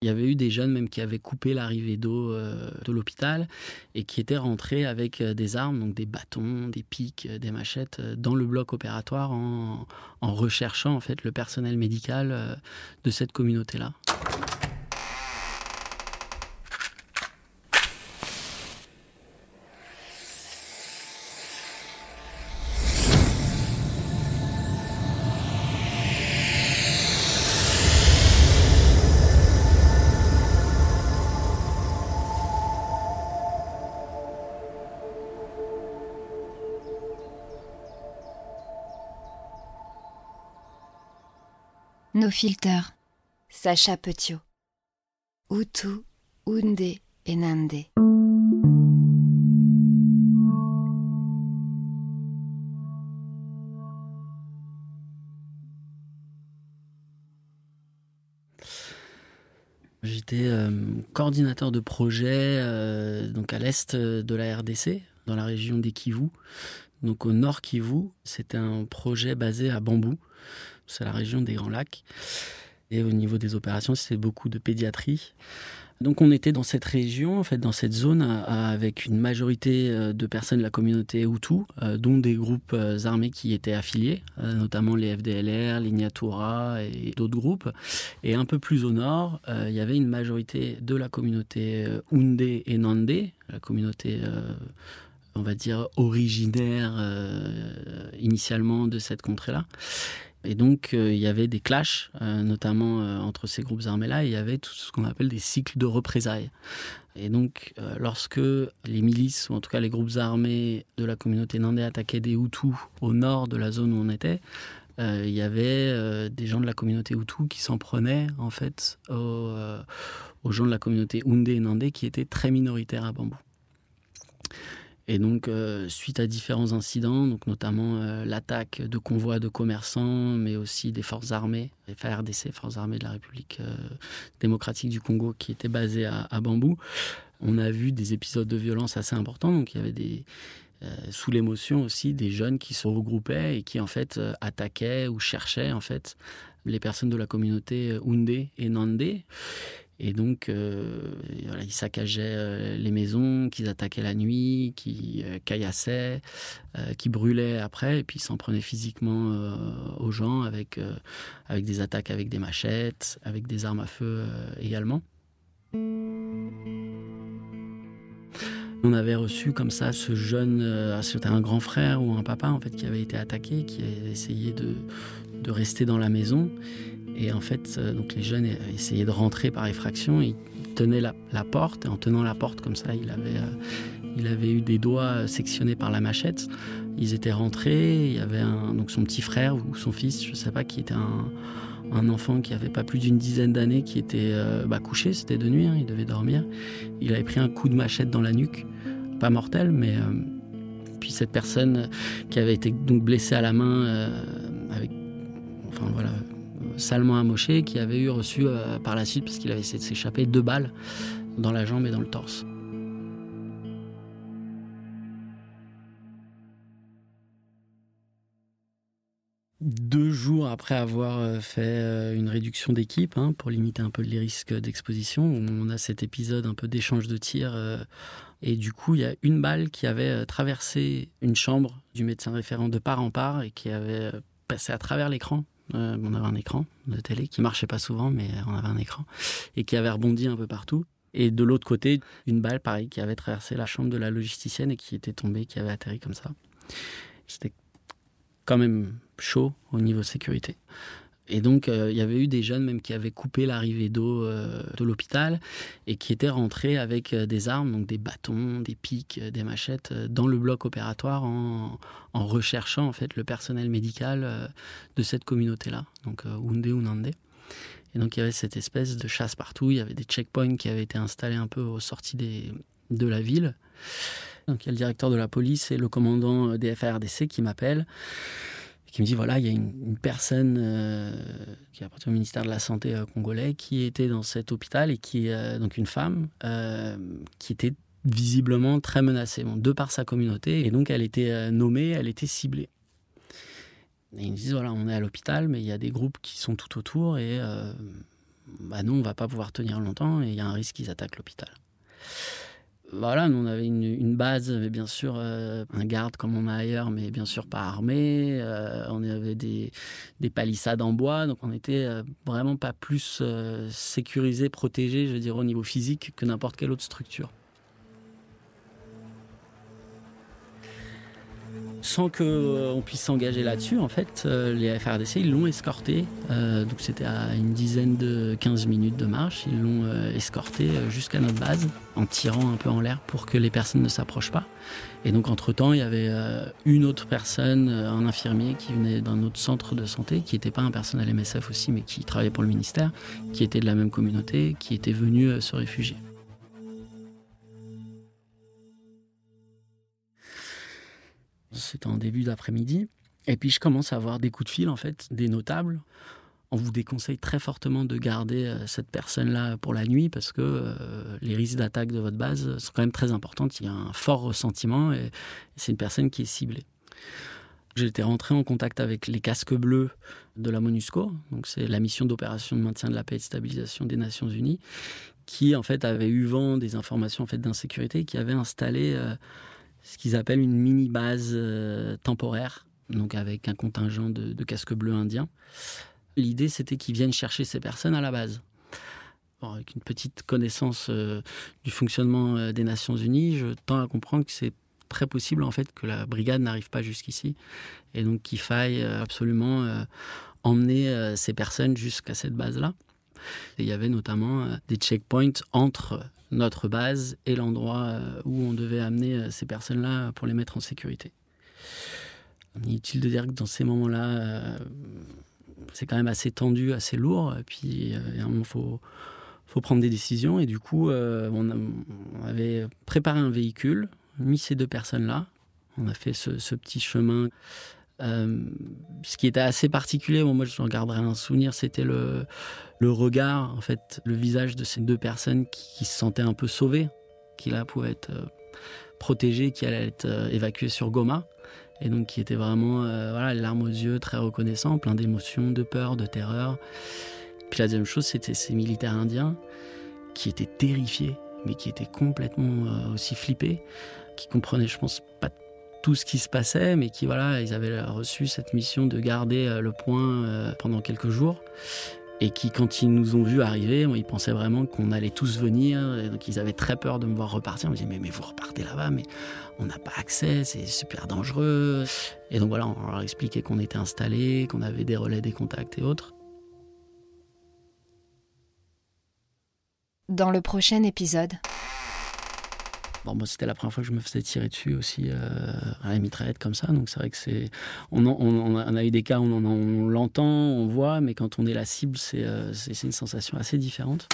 Il y avait eu des jeunes même qui avaient coupé l'arrivée d'eau euh, de l'hôpital et qui étaient rentrés avec euh, des armes, donc des bâtons, des pics, euh, des machettes, dans le bloc opératoire en, en recherchant en fait le personnel médical de cette communauté-là. Nos filters. Sacha Petiot. Utu, Unde et Nande. J'étais euh, coordinateur de projet euh, donc à l'est de la RDC, dans la région des Kivu. Donc au nord Kivu, c'était un projet basé à Bambou c'est la région des Grands Lacs. Et au niveau des opérations, c'est beaucoup de pédiatrie. Donc on était dans cette région, en fait, dans cette zone, avec une majorité euh, de personnes de la communauté Hutu, euh, dont des groupes euh, armés qui étaient affiliés, notamment les FDLR, l'Ignatura et d'autres groupes. Et un peu plus au nord, il y avait une majorité de la communauté Houndé et Nandé, la communauté on va dire originaire initialement de cette contrée-là. Et donc, euh, il y avait des clashs, euh, notamment euh, entre ces groupes armés-là, il y avait tout ce qu'on appelle des cycles de représailles. Et donc, lorsque les milices, ou en tout cas les groupes armés de la communauté nandais attaquaient des Hutus au nord de la zone où on était, il y avait des gens de la communauté Hutu qui s'en prenaient, en fait, aux, gens de la communauté Houndé et Nandé qui étaient très minoritaires à Bambou. Et donc, euh, suite à différents incidents, donc notamment euh, l'attaque de convois de commerçants, mais aussi des forces armées, les FARDC, Forces armées de la République euh, démocratique du Congo, qui étaient basées à, Bambou, on a vu des épisodes de violence assez importants. Donc, il y avait sous l'émotion aussi des jeunes qui se regroupaient et qui en fait attaquaient ou cherchaient en fait les personnes de la communauté Houndé et Nandé. Et donc, euh, ils saccageaient euh, les maisons, qu'ils attaquaient la nuit, qui euh, caillassaient, qui brûlaient après, et puis ils s'en prenaient physiquement aux gens avec, avec des attaques avec des machettes, avec des armes à feu également. On avait reçu comme ça ce jeune, c'était un grand frère ou un papa en fait qui avait été attaqué, qui avait essayé de, rester dans la maison et en fait, euh, donc les jeunes essayaient de rentrer par effraction. Ils tenaient la, porte et en tenant la porte comme ça, il avait, euh, il avait eu des doigts sectionnés par la machette. Ils étaient rentrés. Il y avait donc son petit frère ou son fils, je sais pas, qui était un, enfant qui avait pas plus d'une dizaine d'années, qui était euh, bah, couché. C'était de nuit, hein, il devait dormir. Il avait pris un coup de machette dans la nuque, pas mortel, mais puis cette personne qui avait été donc blessée à la main avec, enfin voilà salement amoché qui avait eu reçu euh, par la suite, parce qu'il avait essayé de s'échapper, deux balles dans la jambe et dans le torse. Deux jours après avoir euh, fait euh, une réduction d'équipe hein, pour limiter un peu les risques d'exposition, on a cet épisode un peu d'échange de tirs et du coup il y a une balle qui avait traversé une chambre du médecin référent de part en part et qui avait passé à travers l'écran euh, on avait un écran de télé qui marchait pas souvent, mais on avait un écran et qui avait rebondi un peu partout. Et de l'autre côté, une balle, pareil, qui avait traversé la chambre de la logisticienne et qui était tombée, qui avait atterri comme ça. C'était quand même chaud au niveau sécurité. Et donc, euh, il y avait eu des jeunes même qui avaient coupé l'arrivée d'eau euh, de l'hôpital et qui étaient rentrés avec euh, des armes, donc des bâtons, des pics, des machettes, dans le bloc opératoire en, recherchant en fait le personnel médical de cette communauté-là, donc Oundé ou Nandé. Et donc, il y avait cette espèce de chasse partout. Il y avait des checkpoints qui avaient été installés un peu aux sorties des, de la ville. Donc, il y a le directeur de la police et le commandant des FARDC qui m'appellent qui me dit voilà, il y a une, personne euh, qui appartient au ministère de la Santé euh, congolais qui était dans cet hôpital et qui, euh, donc une femme, qui était visiblement très menacée, de par sa communauté. Et donc elle était nommée, elle était ciblée. Et ils me disent voilà, on est à l'hôpital, mais il y a des groupes qui sont tout autour et bah non, on va pas pouvoir tenir longtemps et il y a un risque qu'ils attaquent l'hôpital. Voilà, nous on avait une, base, mais bien sûr euh, un garde comme on a ailleurs, mais bien sûr pas armé. Euh, on avait des, des, palissades en bois, donc on était euh, vraiment pas plus sécurisé, protégé, je veux dire au niveau physique que n'importe quelle autre structure. Sans qu'on euh, puisse s'engager là-dessus, en fait, euh, les FRDC, l'ont escorté. Euh, donc c'était à une dizaine de 15 minutes de marche. Ils l'ont escorté jusqu'à notre base en tirant un peu en l'air pour que les personnes ne s'approchent pas. Et donc entre-temps, il y avait une autre personne, un infirmier qui venait d'un autre centre de santé, qui n'était pas un personnel MSF aussi, mais qui travaillait pour le ministère, qui était de la même communauté, qui était venu se réfugier. C'était en début d'après-midi. Et puis je commence à avoir des coups de fil, en fait, des notables. On vous déconseille très fortement de garder euh, cette personne-là pour la nuit parce que euh, les risques d'attaque de votre base sont quand même très importants. Il y a un fort ressentiment et c'est une personne qui est ciblée. J'étais rentré en contact avec les casques bleus de la MONUSCO, donc c'est la mission d'opération de maintien de la paix et de stabilisation des Nations Unies, qui en fait avait eu vent des informations en fait d'insécurité, qui avait installé euh, ce qu'ils appellent une mini-base euh, temporaire, donc avec un contingent de, casques bleus indiens. L'idée, c'était qu'ils viennent chercher ces personnes à la base. avec une petite connaissance euh, du fonctionnement euh, des Nations Unies, je tends à comprendre que c'est très possible en fait que la brigade n'arrive pas jusqu'ici et donc qu'il faille absolument emmener ces personnes jusqu'à cette base-là. Il y avait notamment des checkpoints entre notre base et l'endroit euh, où on devait amener euh, ces personnes-là pour les mettre en sécurité. Inutile de dire que dans ces moments-là, euh, c'est quand même assez tendu, assez lourd, et puis il faut, faut prendre des décisions, et du coup, on, avait préparé un véhicule, mis ces deux personnes-là, on a fait ce petit chemin euh, ce qui était assez particulier, moi je regarderai un souvenir, c'était le, regard, en fait, le visage de ces deux personnes qui, se sentaient un peu sauvées, qui là pouvaient être euh, protégées, qui allaient être euh, évacuées sur Goma, et donc qui étaient vraiment, voilà, les larmes aux yeux, très reconnaissants, plein d'émotions, de peur, de terreur. Puis la deuxième chose, c'était ces militaires indiens qui étaient terrifiés, mais qui étaient complètement aussi flippés, qui comprenaient, je pense, pas tout ce qui se passait, mais qui, voilà, ils avaient reçu cette mission de garder euh, le point euh, pendant quelques jours. Et qui, quand ils nous ont vus arriver, ils pensaient vraiment qu'on allait tous venir. Et donc, ils avaient très peur de me voir repartir. On me disait, mais, mais vous repartez là-bas, mais on n'a pas accès, c'est super dangereux. Et donc, voilà, on leur expliquait qu'on était installés, qu'on avait des relais, des contacts et autres. Dans le prochain épisode. Moi, c'était la première fois que je me faisais tirer dessus aussi euh, à la mitraillette comme ça. Donc, c'est vrai que c'est. On, on, a eu des cas où on, l'entend, on voit, mais quand on est la cible, c'est euh, une sensation assez différente.